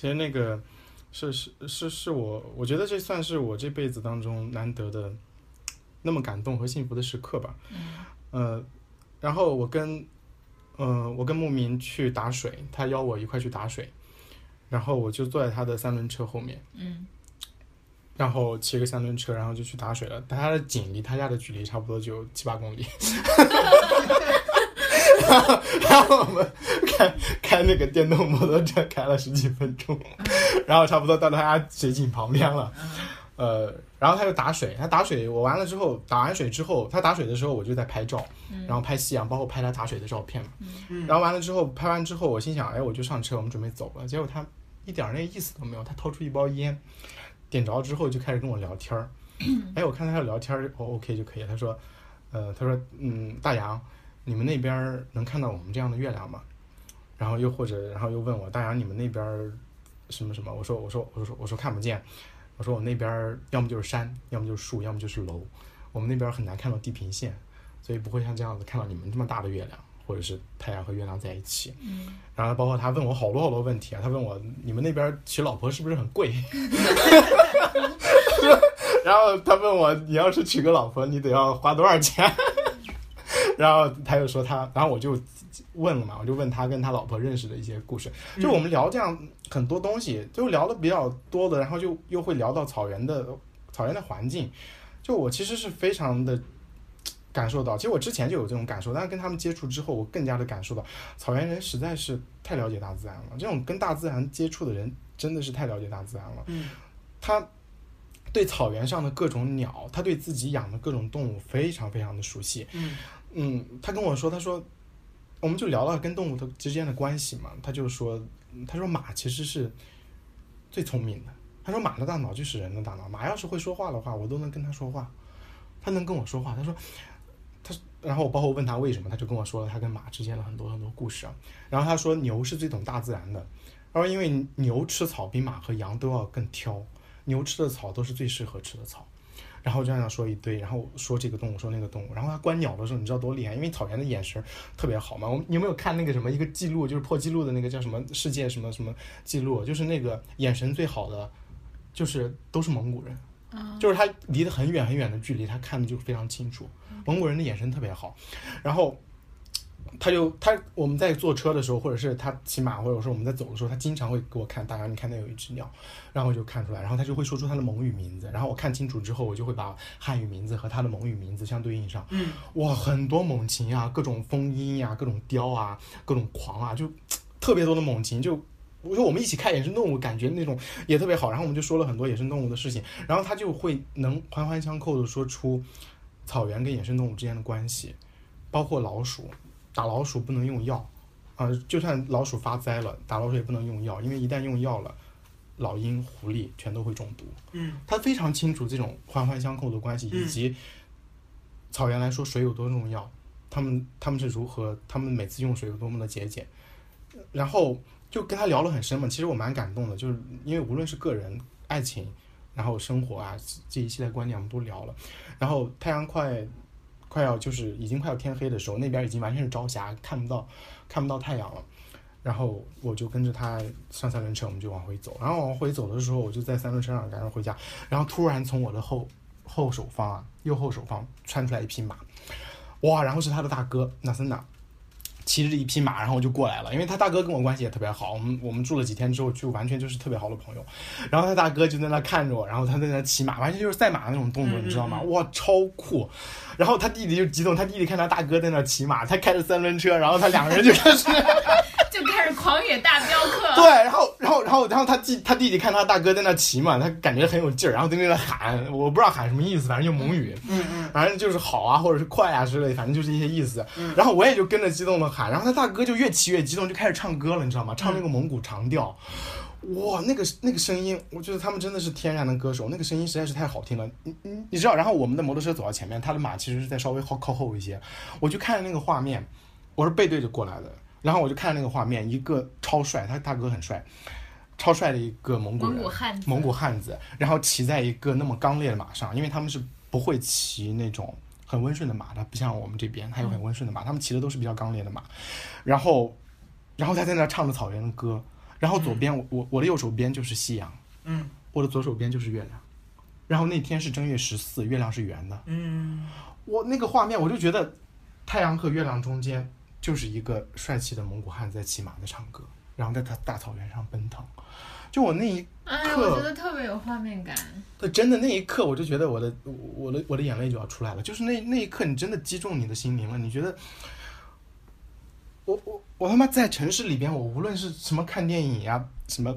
其实那个是是是是我，我觉得这算是我这辈子当中难得的那么感动和幸福的时刻吧。嗯呃，然后我跟呃我跟牧民去打水，他邀我一块去打水，然后我就坐在他的三轮车后面，嗯然后骑个三轮车，然后就去打水了。但他的井离他家的距离差不多就七八公里。然后，然后我们开 开那个电动摩托车开了十几分钟，然后差不多到他家水井旁边了。呃，然后他就打水，他打水，我完了之后，打完水之后，他打水的时候，我就在拍照，然后拍夕阳，包括拍他打水的照片嘛。嗯然后完了之后，拍完之后，我心想，哎，我就上车，我们准备走了。结果他一点儿那意思都没有，他掏出一包烟，点着之后就开始跟我聊天儿。哎，我看他要聊天儿，哦，OK 就可以。他说，呃，他说，嗯，大洋，你们那边儿能看到我们这样的月亮吗？然后又或者，然后又问我，大洋，你们那边儿什么什么？我说，我说，我说，我说看不见。我说我那边儿要么就是山，要么就是树，要么就是楼。我们那边很难看到地平线，所以不会像这样子看到你们这么大的月亮，或者是太阳和月亮在一起。嗯然后包括他问我好多好多问题啊，他问我你们那边娶老婆是不是很贵？然后他问我你要是娶个老婆，你得要花多少钱？然后他又说他，然后我就问了嘛，我就问他跟他老婆认识的一些故事，就我们聊这样很多东西，就聊的比较多的，然后就又会聊到草原的草原的环境，就我其实是非常的感受到，其实我之前就有这种感受，但是跟他们接触之后，我更加的感受到草原人实在是太了解大自然了。这种跟大自然接触的人真的是太了解大自然了。嗯他对草原上的各种鸟，他对自己养的各种动物非常非常的熟悉。嗯嗯，他跟我说，他说，我们就聊到跟动物的之间的关系嘛，他就说，他说马其实是最聪明的，他说马的大脑就是人的大脑，马要是会说话的话，我都能跟他说话，他能跟我说话，他说，他，然后我包括问他为什么，他就跟我说了他跟马之间的很多很多故事啊，然后他说牛是最懂大自然的，他说因为牛吃草比马和羊都要更挑，牛吃的草都是最适合吃的草。然后就这样说一堆，然后说这个动物，说那个动物，然后他观鸟的时候，你知道多厉害？因为草原的眼神特别好嘛。我们你有没有看那个什么一个记录，就是破记录的那个叫什么世界什么什么记录？就是那个眼神最好的，就是都是蒙古人，啊就是他离得很远很远的距离，他看的就非常清楚。蒙古人的眼神特别好，然后他就他我们在坐车的时候，或者是他骑马，或者说我们在走的时候，他经常会给我看，大洋，你看那有一只鸟，然后我就看出来，然后他就会说出他的蒙语名字，然后我看清楚之后，我就会把汉语名字和他的蒙语名字相对应上。嗯哇，很多猛禽啊，各种风鹰呀、各种雕啊，各种狂啊，就特别多的猛禽。就我说我们一起看野生动物，感觉那种也特别好。然后我们就说了很多野生动物的事情，然后他就会能环环相扣的说出草原跟野生动物之间的关系，包括老鼠，打老鼠不能用药，啊、就算老鼠发灾了，打老鼠也不能用药，因为一旦用药了，老鹰、狐狸全都会中毒。嗯他非常清楚这种环环相扣的关系，以嗯及草原来说水有多重要，他们他们是如何，他们每次用水有多么的节俭，然后就跟他聊了很深嘛。其实我蛮感动的，就是因为无论是个人、爱情，然后生活啊这一系列观念我们都聊了。然后太阳快快要就是已经快要天黑的时候，那边已经完全是朝霞，看不到看不到太阳了。然后我就跟着他上三轮车，我们就往回走。然后往回走的时候，我就在三轮车上赶着回家。然后突然从我的后后手方啊，右后手方窜出来一匹马，哇！然后是他的大哥纳森纳，骑着一匹马，然后就过来了。因为他大哥跟我关系也特别好，我们我们住了几天之后，就完全就是特别好的朋友。然后他大哥就在那看着我，然后他在那骑马，完全就是赛马那种动作，嗯你知道吗？哇，超酷！然后他弟弟就激动，他弟弟看他大哥在那骑马，他开着三轮车，然后他两个人就开始。狂野大镖客。对，然后，然后，然后，然后他弟他弟弟看他大哥在那骑嘛，他感觉很有劲儿，然后在那喊，我不知道喊什么意思，反正就蒙语，嗯嗯反正就是好啊，或者是快啊之类，反正就是一些意思。嗯然后我也就跟着激动的喊，然后他大哥就越骑越激动，就开始唱歌了，你知道吗？唱那个蒙古长调。哇，那个那个声音，我觉得他们真的是天然的歌手，那个声音实在是太好听了。你你你知道，然后我们的摩托车走到前面，他的马其实是在稍微靠靠后一些，我就看着那个画面，我是背对着过来的，然后我就看那个画面，一个超帅，他大哥很帅，超帅的一个蒙古人，蒙古汉子。蒙古汉子，然后骑在一个那么刚烈的马上，因为他们是不会骑那种很温顺的马他，不像我们这边还有很温顺的马，他们骑的都是比较刚烈的马，然后，然后他在那唱着草原的歌，然后左边我我我的右手边就是夕阳，嗯。我的左手边就是月亮，然后那天是正月十四，月亮是圆的，嗯。我那个画面我就觉得太阳和月亮中间就是一个帅气的蒙古汉在骑马在唱歌，然后在他大草原上奔腾，就我那一哎，刻我觉得特别有画面感。对，真的那一刻，我就觉得我的我的我的眼泪就要出来了。就是那那一刻，你真的击中你的心灵了。你觉得，我我我他妈在城市里边，我无论是什么看电影呀、什么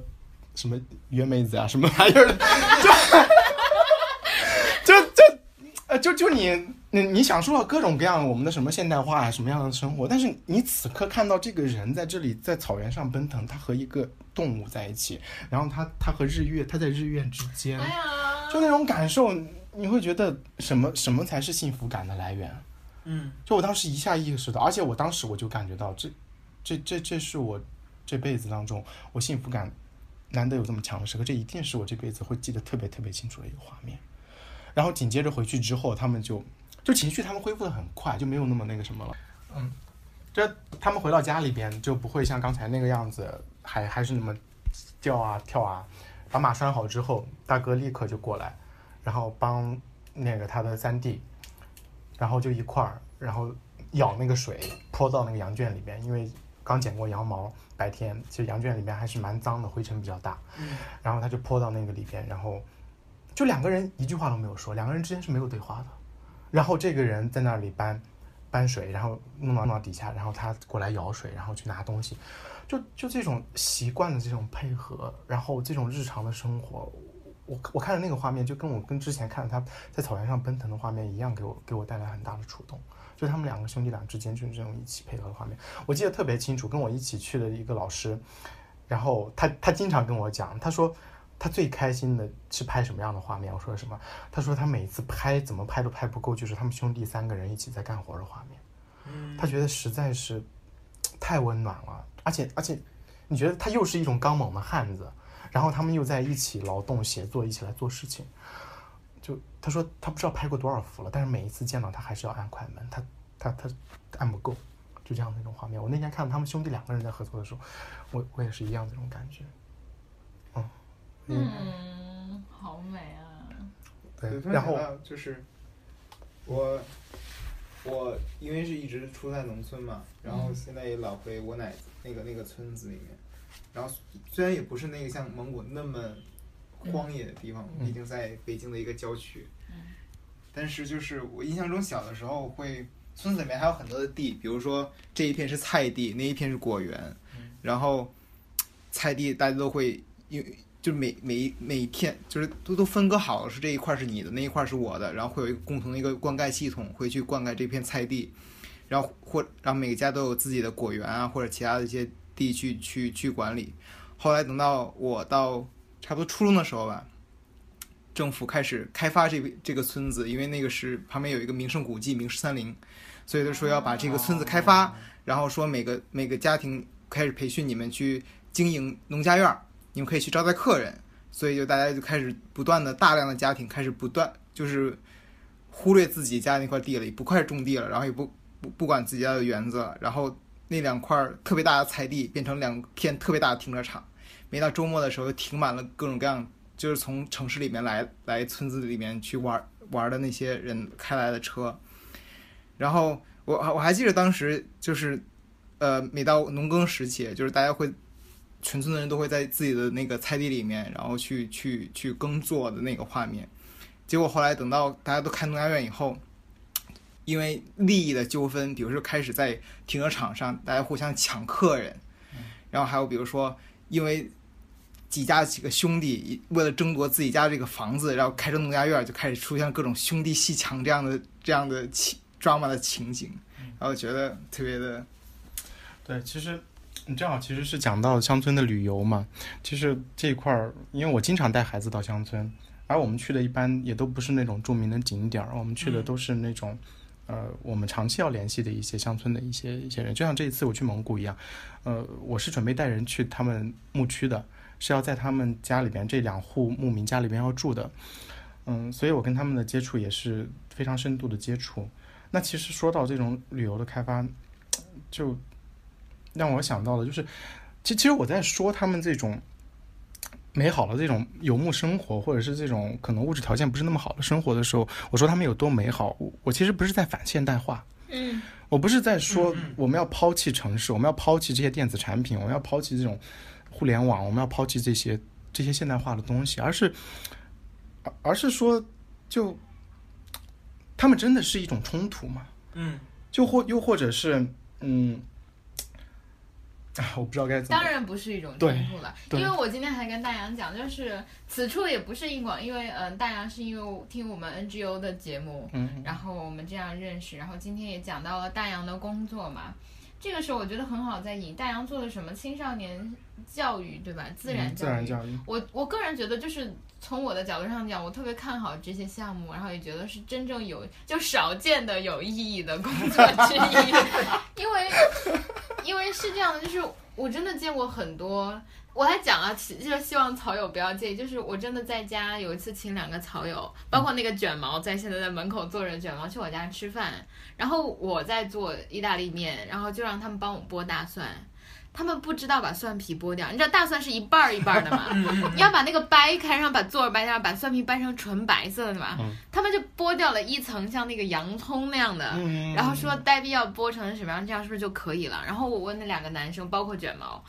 什么约妹子啊，什么玩意儿的，就就就你你你享受了各种各样我们的什么现代化啊、什么样的生活，但是你此刻看到这个人在这里在草原上奔腾，他和一个动物在一起，然后他他和日月，他在日月之间。哎，就那种感受，你会觉得什么什么才是幸福感的来源？嗯就我当时一下意识到，而且我当时我就感觉到，这这这这是我这辈子当中我幸福感难得有这么强的时刻，这一定是我这辈子会记得特别特别清楚的一个画面。然后紧接着回去之后，他们就就情绪他们恢复的很快，就没有那么那个什么了。嗯，这他们回到家里边就不会像刚才那个样子，还还是那么叫啊跳啊。把马拴好之后，大哥立刻就过来，然后帮那个他的三弟，然后就一块儿，然后舀那个水泼到那个羊圈里面，因为刚剪过羊毛，白天其实羊圈里面还是蛮脏的，灰尘比较大，嗯然后他就泼到那个里边，然后就两个人一句话都没有说，两个人之间是没有对话的，然后这个人在那里搬搬水，然后弄到弄到底下，然后他过来舀水，然后去拿东西，就就这种习惯的这种配合，然后这种日常的生活，我我看着那个画面，就跟我跟之前看他在草原上奔腾的画面一样，给我给我带来很大的触动。就他们两个兄弟俩之间就是这种一起配合的画面，我记得特别清楚。跟我一起去的一个老师，然后他他经常跟我讲，他说他最开心的是拍什么样的画面？我说什么？他说他每次拍怎么拍都拍不够，就是他们兄弟三个人一起在干活的画面。嗯他觉得实在是太温暖了，而且而且，你觉得他又是一种刚猛的汉子，然后他们又在一起劳动协作，一起来做事情。就他说他不知道拍过多少幅了，但是每一次见到他还是要按快门，他他他按不够，就这样的一种画面。我那天看到他们兄弟两个人在合作的时候，我我也是一样这种感觉。嗯，嗯，好美啊！对，然然后就是我我因为是一直出在农村嘛，然后现在也老回我奶那个那个村子里面，然后虽然也不是那个像蒙古那么荒野的地方，嗯。毕竟在北京的一个郊区，但是就是我印象中小的时候会村子里面还有很多的地，比如说这一片是菜地，那一片是果园，然后菜地大家都会因为就每每一每一片就是都都分割好了，是这一块是你的，那一块是我的，然后会有一个共同的一个灌溉系统，会去灌溉这片菜地，然后或然后每个家都有自己的果园啊或者其他的一些地去去去管理。后来等到我到差不多初中的时候吧，政府开始开发这个这个村子，因为那个是旁边有一个名胜古迹名十三陵，所以他说要把这个村子开发，然后说每个每个家庭开始培训你们去经营农家院儿，你们可以去招待客人，所以就大家就开始不断的大量的家庭开始不断就是忽略自己家那块地了，也不快种地了，然后也不不不管自己家的园子了，然后那两块特别大的菜地变成两片特别大的停车场，每到周末的时候就停满了各种各样，就是从城市里面来来村子里面去玩玩的那些人开来的车，然后我我还记得当时就是，呃，每到农耕时期，就是大家会全村的人都会在自己的那个菜地里面，然后去去去耕作的那个画面。结果后来等到大家都开农家院以后，因为利益的纠纷，比如说开始在停车场上大家互相抢客人，然后还有比如说因为几家几个兄弟为了争夺自己家这个房子，然后开成农家院就开始出现各种兄弟戏强这样的这样的情 drama 的情景，然后觉得特别的对，其实你正好其实是讲到乡村的旅游嘛。其实这一块儿，因为我经常带孩子到乡村，而我们去的一般也都不是那种著名的景点儿，我们去的嗯都是那种。呃，我们长期要联系的一些乡村的一些一些人，就像这一次我去蒙古一样，呃，我是准备带人去他们牧区的，是要在他们家里边这两户牧民家里边要住的，嗯，所以我跟他们的接触也是非常深度的接触。那其实说到这种旅游的开发，就让我想到的，就是其其实我在说他们这种美好的这种游牧生活，或者是这种可能物质条件不是那么好的生活的时候，我说他们有多美好，我我其实不是在反现代化，嗯。我不是在说我们要抛弃城市，我们要抛弃这些电子产品，我们要抛弃这种互联网，我们要抛弃这些这些现代化的东西，而是而而是说，就他们真的是一种冲突嘛？嗯，就或又或者是嗯，啊，我不知道该怎么当然不是一种冲对突了，因为我今天还跟大洋讲，就是此处也不是硬广，因为嗯、呃大洋是因为听我们 NGO 的节目，嗯然后我们这样认识，然后今天也讲到了大洋的工作嘛。这个时候我觉得很好在引大洋做的什么青少年教育，对吧？自然嗯自教育。然教育，我我个人觉得，就是从我的角度上讲，我特别看好这些项目，然后也觉得是真正有就少见的有意义的工作之一，因为因为是这样的，就是我真的见过很多。我来讲啊，其就是希望草友不要介意。就是我真的在家有一次请两个草友，包括那个卷毛在现在在门口坐着，卷毛去我家吃饭，然后我在做意大利面，然后就让他们帮我剥大蒜。他们不知道把蒜皮剥掉，你知道大蒜是一半儿一半儿的吗？你 要把那个掰开，然后把座儿掰掉，把蒜皮掰成纯白色的嘛。嗯他们就剥掉了一层像那个洋葱那样的，嗯然后说呆逼要剥成什么样，这样是不是就可以了？然后我问那两个男生，包括卷毛，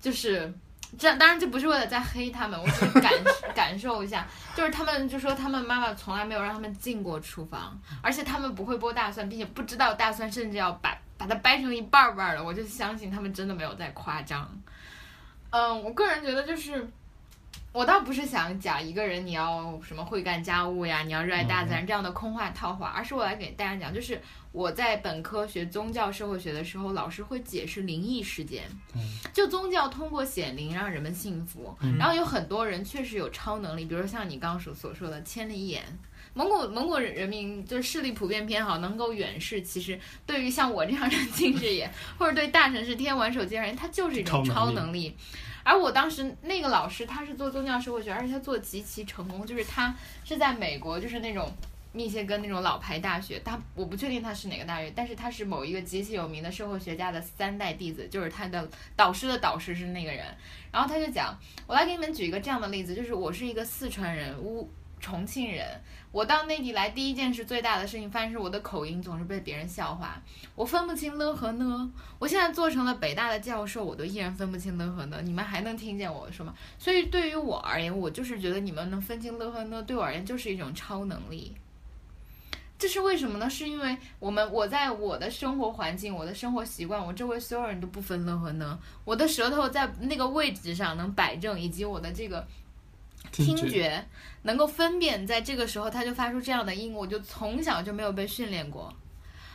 就是这当然这不是为了在黑他们，我只是感 感受一下，就是他们就说他们妈妈从来没有让他们进过厨房，而且他们不会剥大蒜，并且不知道大蒜甚至要把把它掰成一半儿半儿的，我就相信他们真的没有在夸张。嗯，我个人觉得就是。我倒不是想讲一个人你要什么会干家务呀，你要热爱大自然这样的空话套话，而是我来给大家讲，就是我在本科学宗教社会学的时候，老师会解释灵异事件，就宗教通过显灵让人们信服，然后有很多人确实有超能力，比如像你刚刚所所说的千里眼。蒙古蒙古人民就是视力普遍偏好，能够远视。其实对于像我这样的 近视眼，或者对大城市天天玩手机的人，它就是一种超能力超能力。而我当时那个老师他是做宗教社会学，而且他做极其成功，就是他是在美国，就是那种密歇根那种老牌大学，他我不确定他是哪个大学，但是他是某一个极其有名的社会学家的三代弟子，就是他的导师的导师是那个人。然后他就讲，我来给你们举一个这样的例子，就是我是一个四川人，乌重庆人，我到内地来第一件事最大的事情，发现是我的口音总是被别人笑话，我分不清了和呢。我现在做成了北大的教授，我都依然分不清了和呢。你们还能听见我说吗？所以对于我而言，我就是觉得你们能分清了和呢，对我而言就是一种超能力。这是为什么呢？是因为我们我在我的生活环境、我的生活习惯，我周围所有人都不分了和呢。我的舌头在那个位置上能摆正，以及我的这个听觉觉能够分辨，在这个时候它就发出这样的音，我就从小就没有被训练过。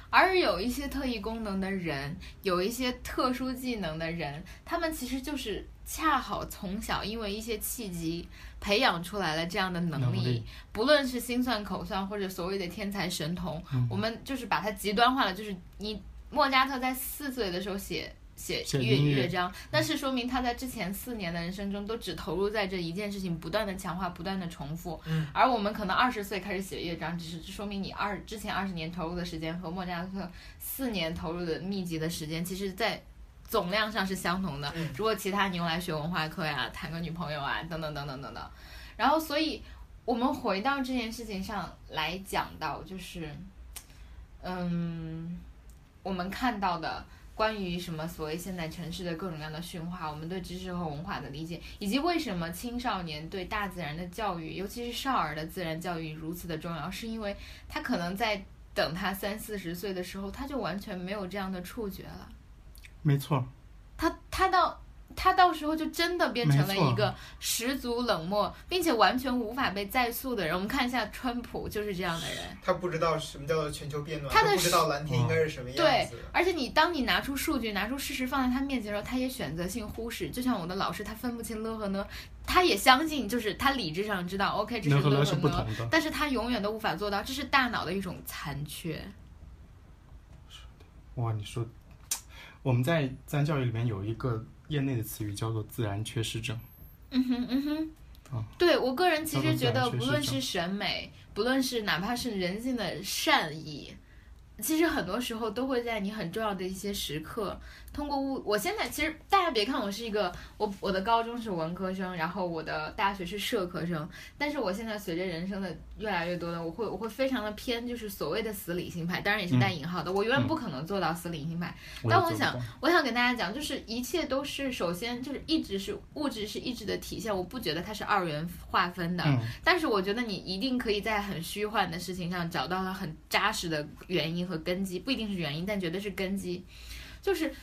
而有一些特异功能的人，有一些特殊技能的人，他们其实就是恰好从小因为一些契机培养出来了这样的能力，能力不论是心算、口算或者所谓的天才神童，嗯我们就是把它极端化了，就是你莫扎特在四岁的时候写。写乐乐章，那是说明他在之前四年的人生中都只投入在这一件事情，不断的强化，不断的重复。嗯，而我们可能二十岁开始写乐章，只是说明你二之前二十年投入的时间和莫扎特四年投入的密集的时间，其实在总量上是相同的。嗯如果其他你用来学文化课呀、谈个女朋友啊，等等等等等等，然后所以我们回到这件事情上来讲到，就是，嗯，我们看到的。关于什么所谓现代城市的各种各样的驯化，我们对知识和文化的理解，以及为什么青少年对大自然的教育，尤其是少儿的自然教育如此的重要，是因为他可能在等他三四十岁的时候，他就完全没有这样的触觉了。没错，他他到他到时候就真的变成了一个十足冷漠，并且完全无法被再塑的人。我们看一下川普就是这样的人。他不知道什么叫做全球变暖，他的不知道蓝天应该是什么样对子对。，而且你当你拿出数据、拿出事实放在他面前的时候，他也选择性忽视。就像我的老师，他分不清了和呢，他也相信，就是他理智上知道，OK，这是了和呢和呢是不，同的。但是他永远都无法做到，这是大脑的一种残缺。哇，你说，我们在自然教育里面有一个业内的词语叫做自然缺失症。嗯哼，嗯哼啊。对我个人其实觉得，不论是审美，不论是哪怕是人性的善意，其实很多时候都会在你很重要的一些时刻，通过物，我现在其实大家别看我是一个我我的高中是文科生，然后我的大学是社科生，但是我现在随着人生的越来越多的，我会我会非常的偏就是所谓的死理性派，当然也是带引号的，我永远不可能做到死理性派。但我想，我想跟大家讲，就是一切都是首先就是一直是物质是意志的体现，我不觉得它是二元划分的。嗯但是我觉得你一定可以在很虚幻的事情上找到了很扎实的原因和根基，不一定是原因，但绝对是根基。就是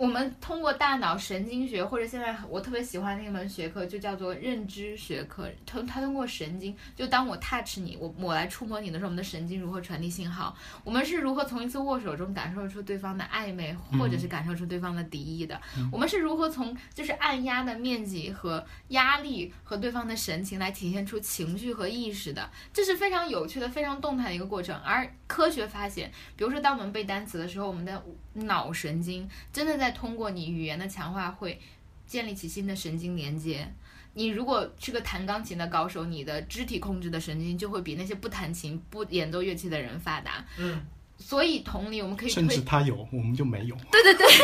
我们通过大脑神经学，或者现在我特别喜欢的一门学科，就叫做认知学科。通它通过神经，就当我 touch 你，我我来触摸你的时候，我们的神经如何传递信号？我们是如何从一次握手中感受出对方的暧昧，或者是感受出对方的敌意的？我们是如何从就是按压的面积和压力和对方的神情来体现出情绪和意识的？这是非常有趣的、非常动态的一个过程。而科学发现，比如说当我们背单词的时候，我们的脑神经真的在通过你语言的强化，会建立起新的神经连接。你如果是个弹钢琴的高手，你的肢体控制的神经就会比那些不弹琴、不演奏乐器的人发达。嗯，所以同理，我们可以甚至他有，我们就没有。对对对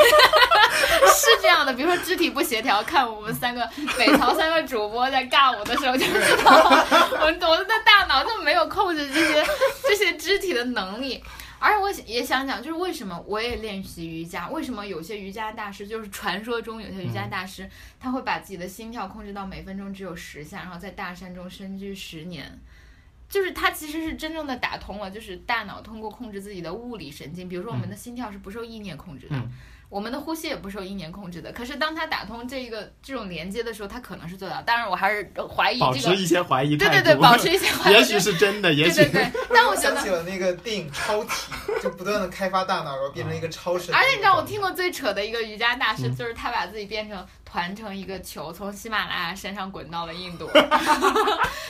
是这样的，比如说肢体不协调，看我们三个北朝三个主播在尬舞的时候就知道，我们我们的大脑就没有控制这些这些肢体的能力。而且我也想讲，就是为什么我也练习瑜伽，为什么有些瑜伽大师，就是传说中有些瑜伽大师，他会把自己的心跳控制到每分钟只有十下，然后在大山中深居十年。就是他其实是真正的打通了，就是大脑通过控制自己的物理神经，比如说我们的心跳是不受意念控制的，嗯我们的呼吸也不受意念控制的。可是当他打通这一个这种连接的时候，他可能是做到。当然，我还是怀疑这个，保持一些怀疑对对对，保持一些怀疑。也许是真的，也许对对对，但我想起了那个电影《超体》，就不断的开发大脑，然后变成一个超神。而且你知道我听过最扯的一个瑜伽大师，嗯就是他把自己变成团成一个球，从喜马拉雅山上滚到了印度。啊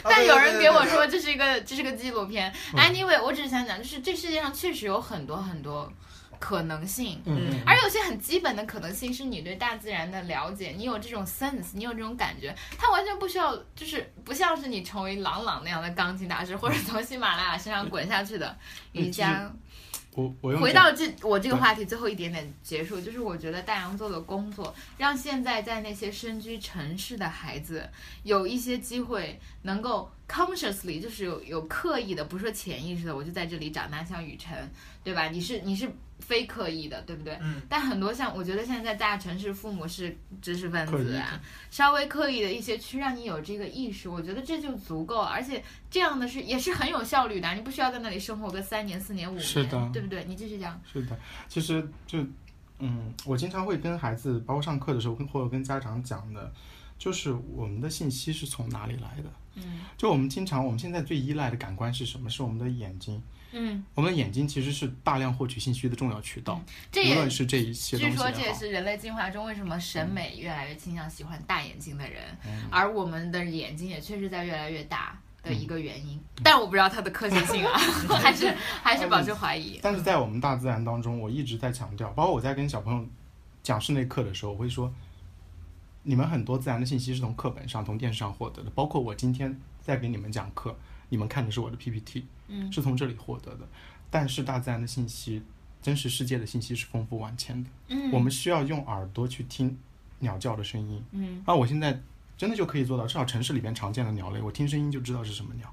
但有人给我，说这是一个这是个纪录片。Anyway，我只是想讲，就是这世界上确实有很多很多可能性。嗯，而有些很基本的可能性是你对大自然的了解，你有这种 sense，你有这种感觉，它完全不需要，就是不像是你成为朗朗那样的钢琴大师，或者从喜马拉雅山上滚下去的瑜伽。我我回到这我这个话题最后一点点结束，就是我觉得大洋做的工作，让现在在那些身居城市的孩子有一些机会能够 consciously，就是有有刻意的，不是说潜意识的，我就在这里长大，像雨辰，对吧？你是你是非刻意的，对不对？嗯。但很多像我觉得现在在大城市，父母是知识分子啊，稍微刻意的一些去让你有这个意识，我觉得这就足够。而且这样的是也是很有效率的，你不需要在那里生活个三年、四年、五年，是的对不对？你继续讲。是的，其实就嗯，我经常会跟孩子，包括上课的时候，跟或者跟家长讲的，就是我们的信息是从哪里来的。嗯就我们经常，我们现在最依赖的感官是什么？是我们的眼睛。嗯，我们的眼睛其实是大量获取信息的重要渠道，这也无论是这一些东据。说这也是人类进化中为什么审美越来越倾向喜欢大眼睛的人，嗯而我们的眼睛也确实在越来越大的一个原因。但我不知道它的科学性啊，还是还是保持怀疑。但是在我们大自然当中，我一直在强调，包括我在跟小朋友讲室内课的时候，我会说，你们很多自然的信息是从课本上、从电视上获得的，包括我今天在给你们讲课，你们看的是我的 PPT，嗯是从这里获得的。但是大自然的信息，真实世界的信息是丰富万千的，嗯，我们需要用耳朵去听鸟叫的声音。嗯啊，我现在真的就可以做到，至少城市里边常见的鸟类，我听声音就知道是什么鸟，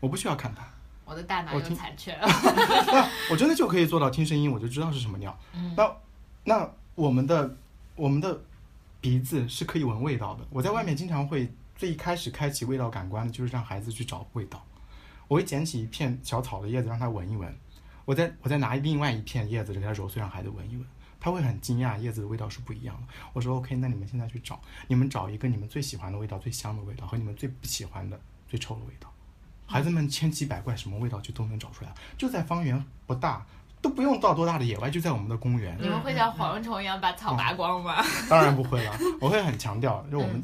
我不需要看它。我的大脑又残缺了。那 我真的就可以做到听声音，我就知道是什么鸟。嗯那那我们的我们的鼻子是可以闻味道的。我在外面经常会最一开始开启味道感官的就是让孩子去找味道。我会捡起一片小草的叶子让它闻一闻，我再我再拿另外一片叶子给他揉碎让孩子闻一闻。他会很惊讶，叶子的味道是不一样的。我说 OK，那你们现在去找，你们找一个你们最喜欢的味道、最香的味道和你们最不喜欢的、最臭的味道。孩子们千奇百怪，什么味道就都能找出来，就在方圆不大，都不用到多大的野外，就在我们的公园。你们会像蝗虫一样把草拔光吗？当然不会了，我会很强调，就我们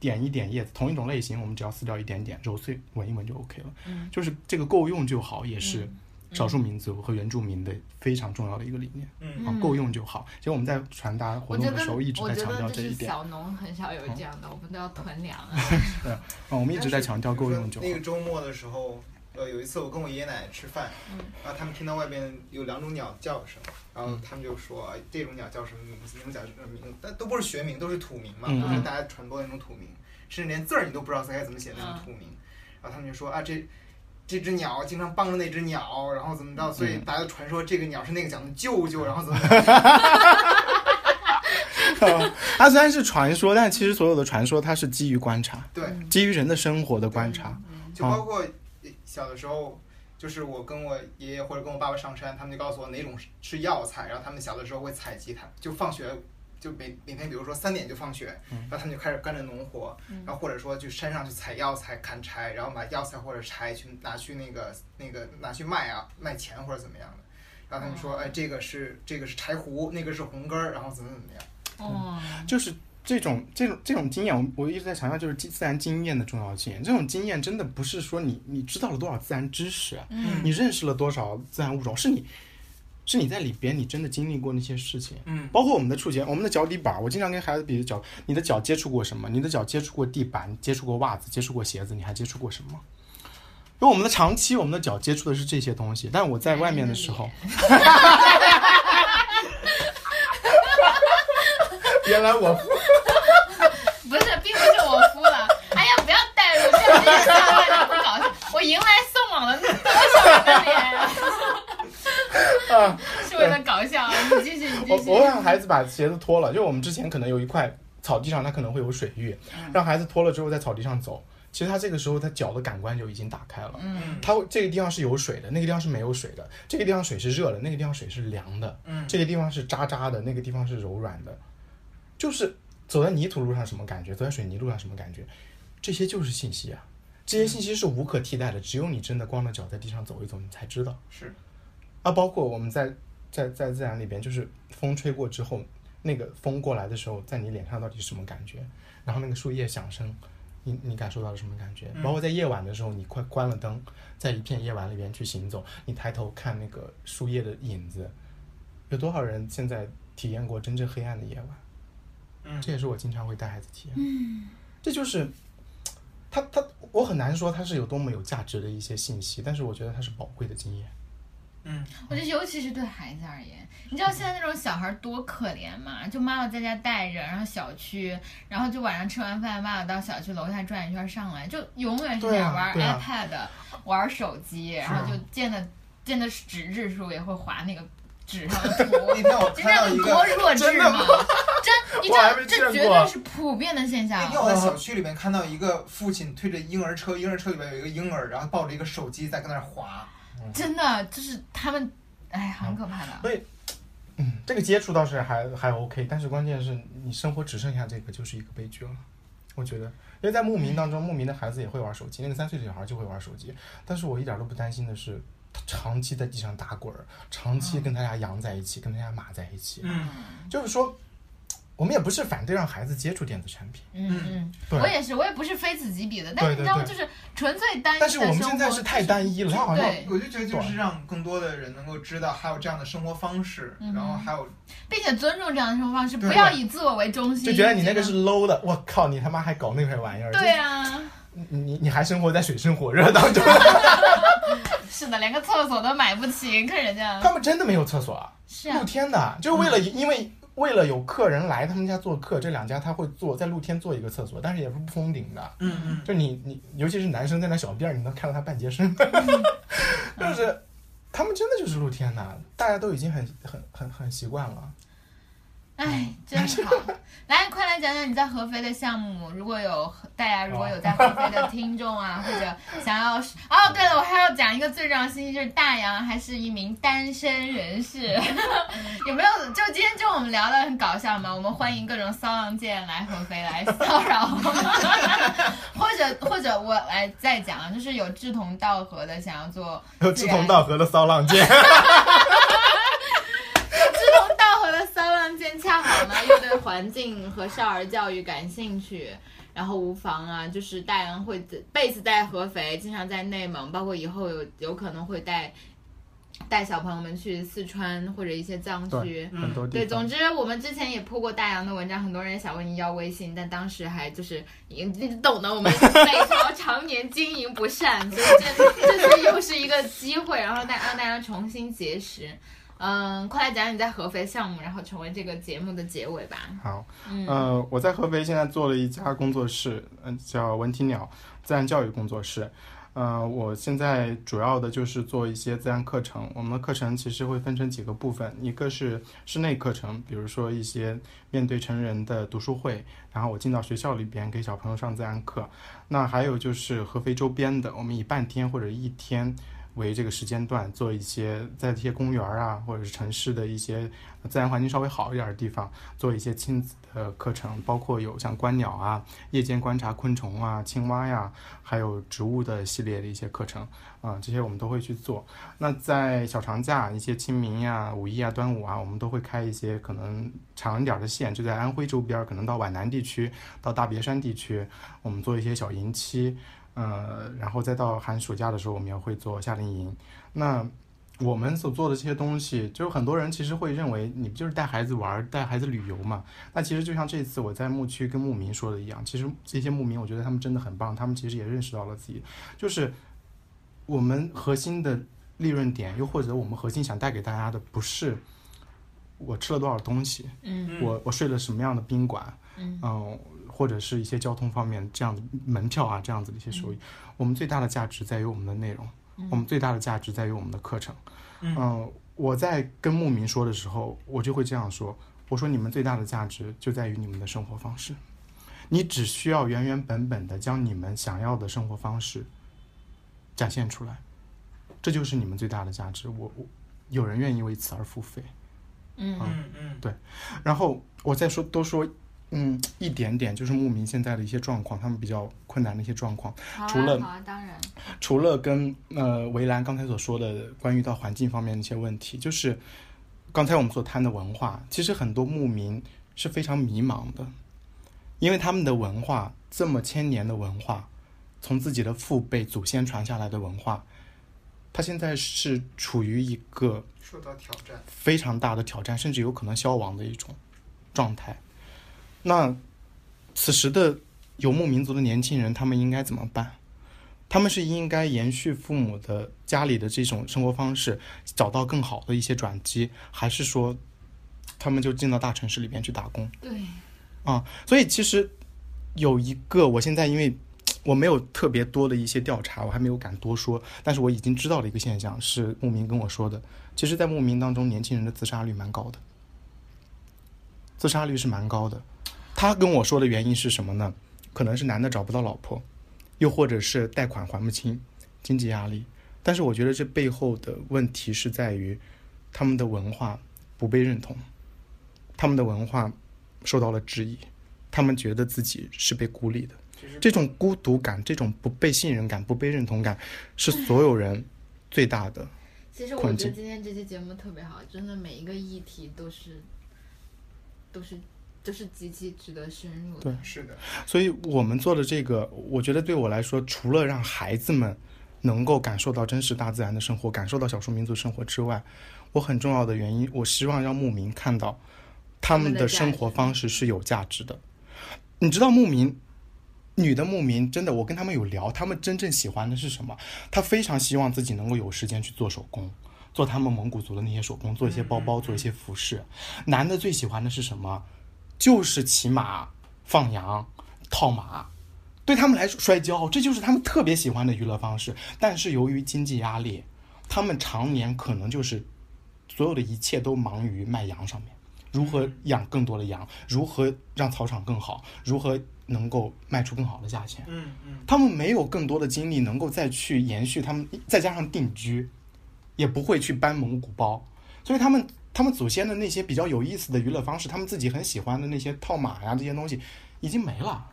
点一点叶子，同一种类型，我们只要撕掉一点点，揉碎闻一闻就 OK 了。嗯就是这个够用就好，也是嗯少数民族和原住民的非常重要的一个理念嗯啊，够用就好。其实我们在传达活动的时候一直在强调这一点，小农很少有这样的，我们都要囤粮 啊。啊，我们一直在强调够用就好那。个周末的时候，呃，有一次我跟我爷爷奶奶吃饭，嗯。然后他们听到外边有两种鸟叫声，然后他们就说、哎这种鸟叫什么名字，那种鸟叫什么名字，但都不是学名，都是土名嘛，嗯都是大家传播的那种土名，甚至连字儿你都不知道该怎么写那种嗯。土名。然后他们就说啊，这这只鸟经常帮着那只鸟，然后怎么着，所以嗯。大家都传说这个鸟是那个鸟的舅舅，然后怎么？怎么。它虽然是传说，但其实所有的传说它是基于观察，对，基于人的生活的观察。就包括小的时候，就是我跟我爷爷或者跟我爸爸上山，他们就告诉我哪种是是药材，然后他们小的时候会采集它，就放学就每每天比如说三点就放学，然后他们就开始干着农活，然后或者说去山上去采药材、砍柴，然后把药材或者柴去拿去那个那个拿去卖啊，卖钱或者怎么样的。然后他们说，哎，这个是这个是柴胡，那个是红根儿，然后怎么怎么样。哦，就是这种这种这种经验，我我一直在强调，就是自然经验的重要性。这种经验真的不是说你你知道了多少自然知识，嗯你认识了多少自然物种，是你是你在里边你真的经历过那些事情。嗯包括我们的触觉，我们的脚底板，我经常跟孩子比脚，你的脚接触过什么？你的脚接触过地板，接触过袜子，接触过鞋子，你还接触过什么？因为我们的长期，我们的脚接触的是这些东西，但我在外面的时候，原来我不 是，我敷了。哎呀，不要带入，这样不搞笑。我迎来送往了多少人的脸啊！是为了搞笑啊！你继续，你我继续。我会让孩子把鞋子脱了，就我们之前可能有一块草地上，它可能会有水域，让孩子脱了之后在草地上走。其实他这个时候他脚的感官就已经打开了，嗯他会这个地方是有水的，那个地方是没有水的，这个地方水是热的，那个地方水是凉的，嗯这个地方是渣渣的，那个地方是柔软的，就是走在泥土路上什么感觉，走在水泥路上什么感觉，这些就是信息啊，这些信息是无可替代的，只有你真的光着脚在地上走一走，你才知道。是，啊，包括我们在在在自然里边，就是风吹过之后，那个风过来的时候，在你脸上到底是什么感觉？然后那个树叶响声，你你感受到了什么感觉？包括在夜晚的时候，你快关了灯，在一片夜晚里边去行走，你抬头看那个树叶的影子，有多少人现在体验过真正黑暗的夜晚？嗯这也是我经常会带孩子体验。嗯这就是他他我很难说他是有多么有价值的一些信息，但是我觉得它是宝贵的经验。嗯我觉得尤其是对孩子而言，你知道现在那种小孩多可怜吗？就妈妈在家带着，然后小区，然后就晚上吃完饭，妈妈到小区楼下转一圈上来，就永远是这样玩 iPad、玩手机，然后就见的见的纸质书也会划那个纸上的图。那天我 你知看到一个道有多弱智真的吗？真，你这没见过绝对是普遍的现象那。天我在小区里面看到一个父亲推着婴儿车，婴儿车里面有一个婴儿，然后抱着一个手机在跟那儿滑。真的就是他们，哎，很可怕的。嗯，这个接触倒是还还 OK，但是关键是你生活只剩下这个，就是一个悲剧了。我觉得，因为在牧民当中，牧民的孩子也会玩手机，那个三岁的小孩就会玩手机，但是我一点都不担心的是，他长期在地上打滚儿，长期跟他家羊在一起，跟他家马在一起，嗯。就是说，我们也不是反对让孩子接触电子产品，嗯嗯，对。我也是，我也不是非此即彼的，但是你知道吗？就是纯粹单一但是我们现在是太单一了，好像。对，我就觉得就是让更多的人能够知道还有这样的生活方式，嗯。然后还有并且尊重这样的生活方式，不要以自我为中心，就觉得你那个是 low 的，我靠，你他妈还搞那块玩意儿，对啊，你你你还生活在水深火热当中，是的，连个厕所都买不起，看人家他们真的没有厕所啊。是啊露，天的，就是为了、因为为了有客人来他们家做客，这两家他会做在露天做一个厕所，但是也是不封顶的。嗯嗯就你你，尤其是男生在那小便儿，你能看到他半截身，就是他们真的就是露天的，大家都已经很很很很习惯了。哎，真好。来，快来讲讲你在合肥的项目。如果有大家如果有在合肥的听众啊，或者想要哦，对了，我还要讲一个最重要的信息，就是大洋还是一名单身人士。有没有？就今天就我们聊的很搞笑嘛，我们欢迎各种骚浪贱来合肥来骚扰 我，或者或者我来再讲啊，就是有志同道合的想要做有志同道合的骚浪贱，志同道合的骚浪贱，恰好呢又对环境和少儿教育感兴趣，然后无妨啊，就是大洋会 base 在合肥，经常在内蒙，包括以后有有可能会带带小朋友们去四川或者一些藏区。很多地对，总之我们之前也铺过大洋的文章，很多人想问你要微信，但当时还就是你你懂得，我们北朝常年经营不善，所以这这次又是一个机会，然后大让大家重新结识。嗯，快来讲讲你在合肥项目，然后成为这个节目的结尾吧。好，嗯呃，我在合肥现在做了一家工作室，嗯、叫文体鸟自然教育工作室。呃，我现在主要的就是做一些自然课程。我们的课程其实会分成几个部分，一个是室内课程，比如说一些面对成人的读书会，然后我进到学校里边给小朋友上自然课。那还有就是合肥周边的，我们以半天或者一天为这个时间段，做一些在这些公园啊，或者是城市的一些自然环境稍微好一点的地方，做一些亲子的课程，包括有像观鸟啊、夜间观察昆虫啊、青蛙呀，还有植物的系列的一些课程啊、这些我们都会去做。那在小长假、一些清明呀、五一啊、端午啊，我们都会开一些可能长一点的线，就在安徽周边，可能到皖南地区、到大别山地区，我们做一些小营期。呃，然后再到寒暑假的时候，我们也会做夏令营。那我们所做的这些东西，就是很多人其实会认为你不就是带孩子玩、带孩子旅游嘛？那其实就像这次我在牧区跟牧民说的一样，其实这些牧民，我觉得他们真的很棒，他们其实也认识到了自己，就是我们核心的利润点，又或者我们核心想带给大家的，不是我吃了多少东西，嗯我我睡了什么样的宾馆，嗯嗯，或者是一些交通方面这样的门票啊，这样子的一些收益。我们最大的价值在于我们的内容，我们最大的价值在于我们的课程。嗯我在跟牧民说的时候，我就会这样说：我说你们最大的价值就在于你们的生活方式，你只需要原原本本的将你们想要的生活方式展现出来，这就是你们最大的价值。我我有人愿意为此而付费。嗯。嗯嗯。然后我再说多说，嗯，一点点，就是牧民现在的一些状况，他们比较困难的一些状况。好除了啊好啊，当然，除了跟呃围栏刚才所说的关于到环境方面的一些问题，就是刚才我们所谈的文化，其实很多牧民是非常迷茫的，因为他们的文化这么千年的文化，从自己的父辈祖先传下来的文化，他现在是处于一个受到挑战。非常大的挑战，甚至有可能消亡的一种状态。那此时的游牧民族的年轻人，他们应该怎么办？他们是应该延续父母的家里的这种生活方式，找到更好的一些转机，还是说他们就进到大城市里边去打工？对，啊，所以其实有一个，我现在因为我没有特别多的一些调查，我还没有敢多说，但是我已经知道了一个现象，是牧民跟我说的。其实，在牧民当中，年轻人的自杀率蛮高的，自杀率是蛮高的。他跟我说的原因是什么呢？可能是男的找不到老婆，又或者是贷款还不清，经济压力。但是我觉得这背后的问题是在于他们的文化不被认同，他们的文化受到了质疑，他们觉得自己是被孤立的。就是这种孤独感，这种不被信任感、不被认同感，是所有人最大的。其实我觉得今天这期节目特别好，真的每一个议题都是都是都是极其值得深入的。对是的，所以我们做的这个，我觉得对我来说，除了让孩子们能够感受到真实大自然的生活，感受到少数民族生活之外，我很重要的原因，我希望让牧民看到他们的生活方式是有价值的。你知道牧民，女的牧民真的，我跟他们有聊，他们真正喜欢的是什么？他非常希望自己能够有时间去做手工，做他们蒙古族的那些手工，做一些包包，做一些服饰。男的最喜欢的是什么？就是骑马、放羊、套马。对他们来说，摔跤这就是他们特别喜欢的娱乐方式。但是由于经济压力，他们常年可能就是所有的一切都忙于卖羊上面，如何养更多的羊，如何让草场更好，如何能够卖出更好的价钱。嗯嗯，他们没有更多的精力能够再去延续他们，再加上定居，也不会去搬蒙古包，所以他们他们祖先的那些比较有意思的娱乐方式，他们自己很喜欢的那些套马呀这些东西已经没了，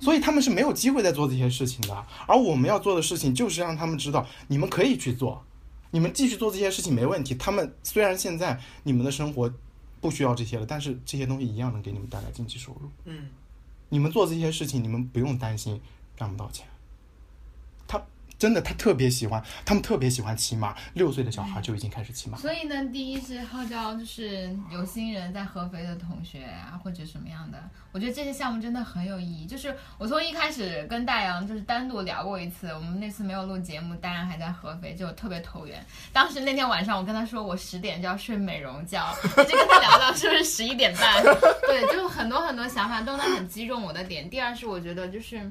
所以他们是没有机会再做这些事情的。而我们要做的事情就是让他们知道，你们可以去做，你们继续做这些事情没问题。他们虽然现在你们的生活不需要这些了，但是这些东西一样能给你们带来经济收入。嗯，你们做这些事情，你们不用担心赚不到钱。他真的，他特别喜欢，他们特别喜欢骑马，六岁的小孩就已经开始骑马。所以呢，第一是号召就是有心人在合肥的同学啊，或者什么样的，我觉得这些项目真的很有意义。就是我从一开始跟大洋就是单独聊过一次，我们那次没有录节目，大洋还在合肥，就特别投缘。当时那天晚上我跟他说我十点就要睡美容觉，一直跟他聊到是不是十一点半，对，就很多很多想法都能很击中我的点。第二是我觉得就是。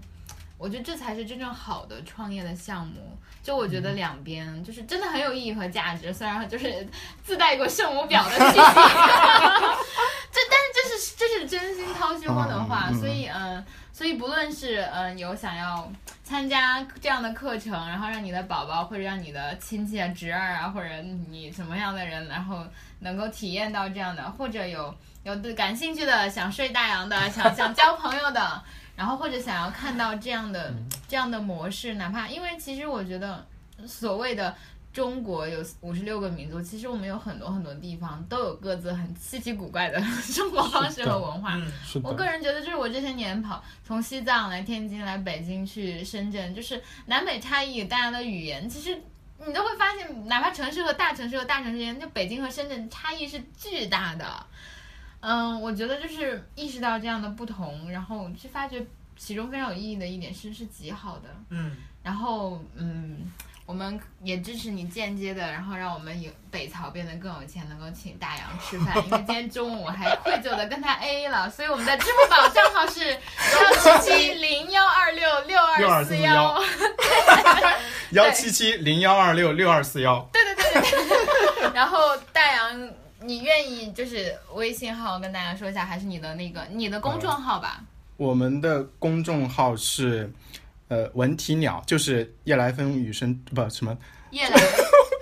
我觉得这才是真正好的创业的项目。就我觉得两边就是真的很有意义和价值，虽然就是 自带过圣母婊的气息，这但是这是这是真心掏心窝的话。所以嗯，所以不论是嗯有想要参加这样的课程，然后让你的宝宝或者让你的亲戚啊、侄儿啊，或者你什么样的人，然后能够体验到这样的，或者有有的感兴趣的想睡大洋的，想想交朋友的。然后或者想要看到这样的这样的模式，哪怕因为其实我觉得所谓的中国有五十六个民族，其实我们有很多很多地方都有各自很稀奇古怪的生活方式和文化。我个人觉得，就是我这些年跑从西藏来天津来北京去深圳，就是南北差异，大家的语言其实你都会发现，哪怕城市和大城市和大城市之间，就北京和深圳差异是巨大的。嗯，我觉得就是意识到这样的不同，然后去发掘其中非常有意义的一点是是极好的。嗯，然后嗯，我们也支持你间接的，然后让我们有北曹变得更有钱，能够请大洋吃饭。因为今天中午我还愧疚的跟他 A 了，所以我们的支付宝账号是幺七七零幺二六六二四幺。幺七七零幺二六六二四幺。对对对对对。然后大洋。你愿意就是微信号跟大家说一下，还是你的那个你的公众号吧？我们的公众号是，呃，文体鸟，就是夜来风雨声不什么夜来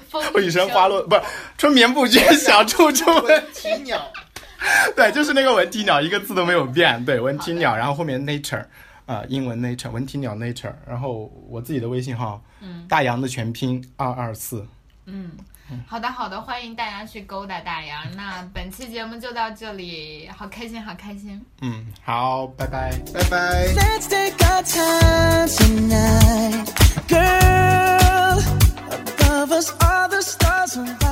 风雨声 花落不是春眠不觉晓，处处闻啼鸟。对，就是那个文体鸟，一个字都没有变。对，文体鸟，然后后面 nature，啊，英文 nature，文体鸟 nature，然后我自己的微信号，嗯，大洋的全拼二二四，嗯。好的，好的，欢迎大家去勾搭大洋。那本期节目就到这里，好开心，好开心。嗯，好，拜拜，拜拜。Let's take our time tonight, girl. Above us, all the stars are.